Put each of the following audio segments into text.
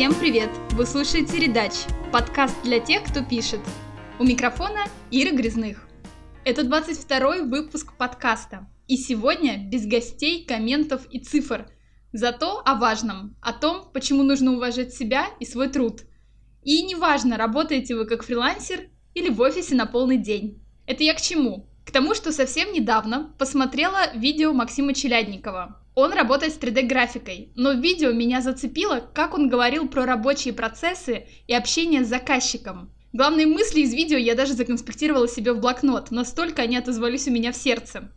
Всем привет! Вы слушаете «Редач» – подкаст для тех, кто пишет. У микрофона Ира Грязных. Это 22-й выпуск подкаста. И сегодня без гостей, комментов и цифр. Зато о важном, о том, почему нужно уважать себя и свой труд. И неважно, работаете вы как фрилансер или в офисе на полный день. Это я к чему? К тому, что совсем недавно посмотрела видео Максима Челядникова. Он работает с 3D-графикой, но в видео меня зацепило, как он говорил про рабочие процессы и общение с заказчиком. Главные мысли из видео я даже законспектировала себе в блокнот, настолько они отозвались у меня в сердце.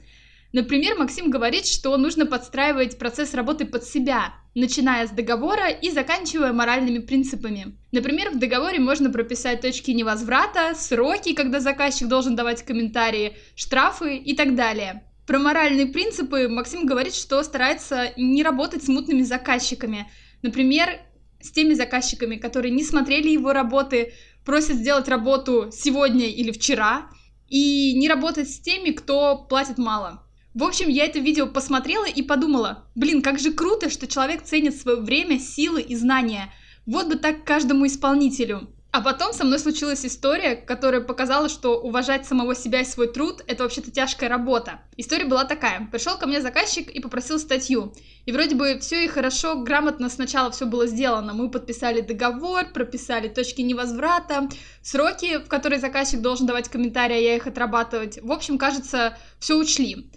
Например, Максим говорит, что нужно подстраивать процесс работы под себя, начиная с договора и заканчивая моральными принципами. Например, в договоре можно прописать точки невозврата, сроки, когда заказчик должен давать комментарии, штрафы и так далее. Про моральные принципы Максим говорит, что старается не работать с мутными заказчиками. Например, с теми заказчиками, которые не смотрели его работы, просят сделать работу сегодня или вчера, и не работать с теми, кто платит мало. В общем, я это видео посмотрела и подумала, блин, как же круто, что человек ценит свое время, силы и знания. Вот бы так каждому исполнителю. А потом со мной случилась история, которая показала, что уважать самого себя и свой труд – это вообще-то тяжкая работа. История была такая. Пришел ко мне заказчик и попросил статью. И вроде бы все и хорошо, грамотно сначала все было сделано. Мы подписали договор, прописали точки невозврата, сроки, в которые заказчик должен давать комментарии, а я их отрабатывать. В общем, кажется, все учли.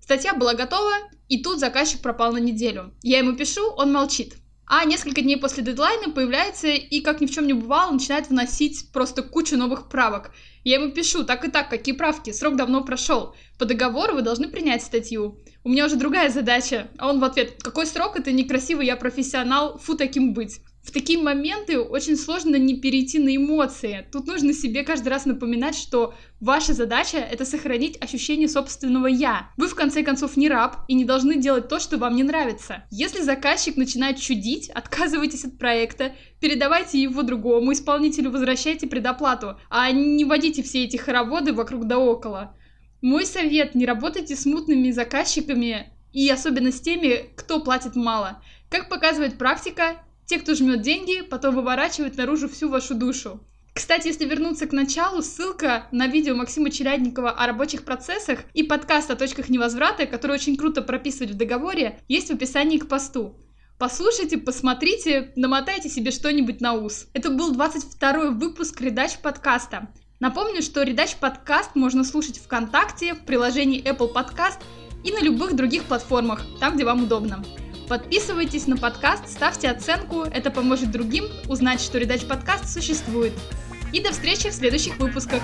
Статья была готова, и тут заказчик пропал на неделю. Я ему пишу, он молчит. А несколько дней после дедлайна появляется и, как ни в чем не бывало, начинает вносить просто кучу новых правок. Я ему пишу, так и так, какие правки, срок давно прошел. По договору вы должны принять статью. У меня уже другая задача. А он в ответ, какой срок, это некрасиво, я профессионал, фу таким быть в такие моменты очень сложно не перейти на эмоции. Тут нужно себе каждый раз напоминать, что ваша задача — это сохранить ощущение собственного «я». Вы, в конце концов, не раб и не должны делать то, что вам не нравится. Если заказчик начинает чудить, отказывайтесь от проекта, передавайте его другому исполнителю, возвращайте предоплату, а не водите все эти хороводы вокруг да около. Мой совет — не работайте с мутными заказчиками и особенно с теми, кто платит мало. Как показывает практика, те, кто жмет деньги, потом выворачивают наружу всю вашу душу. Кстати, если вернуться к началу, ссылка на видео Максима Челядникова о рабочих процессах и подкаст о точках невозврата, который очень круто прописывать в договоре, есть в описании к посту. Послушайте, посмотрите, намотайте себе что-нибудь на ус. Это был 22 выпуск Редач подкаста. Напомню, что Редач подкаст можно слушать ВКонтакте, в приложении Apple Podcast и на любых других платформах, там, где вам удобно. Подписывайтесь на подкаст, ставьте оценку, это поможет другим узнать, что Редач подкаст существует. И до встречи в следующих выпусках.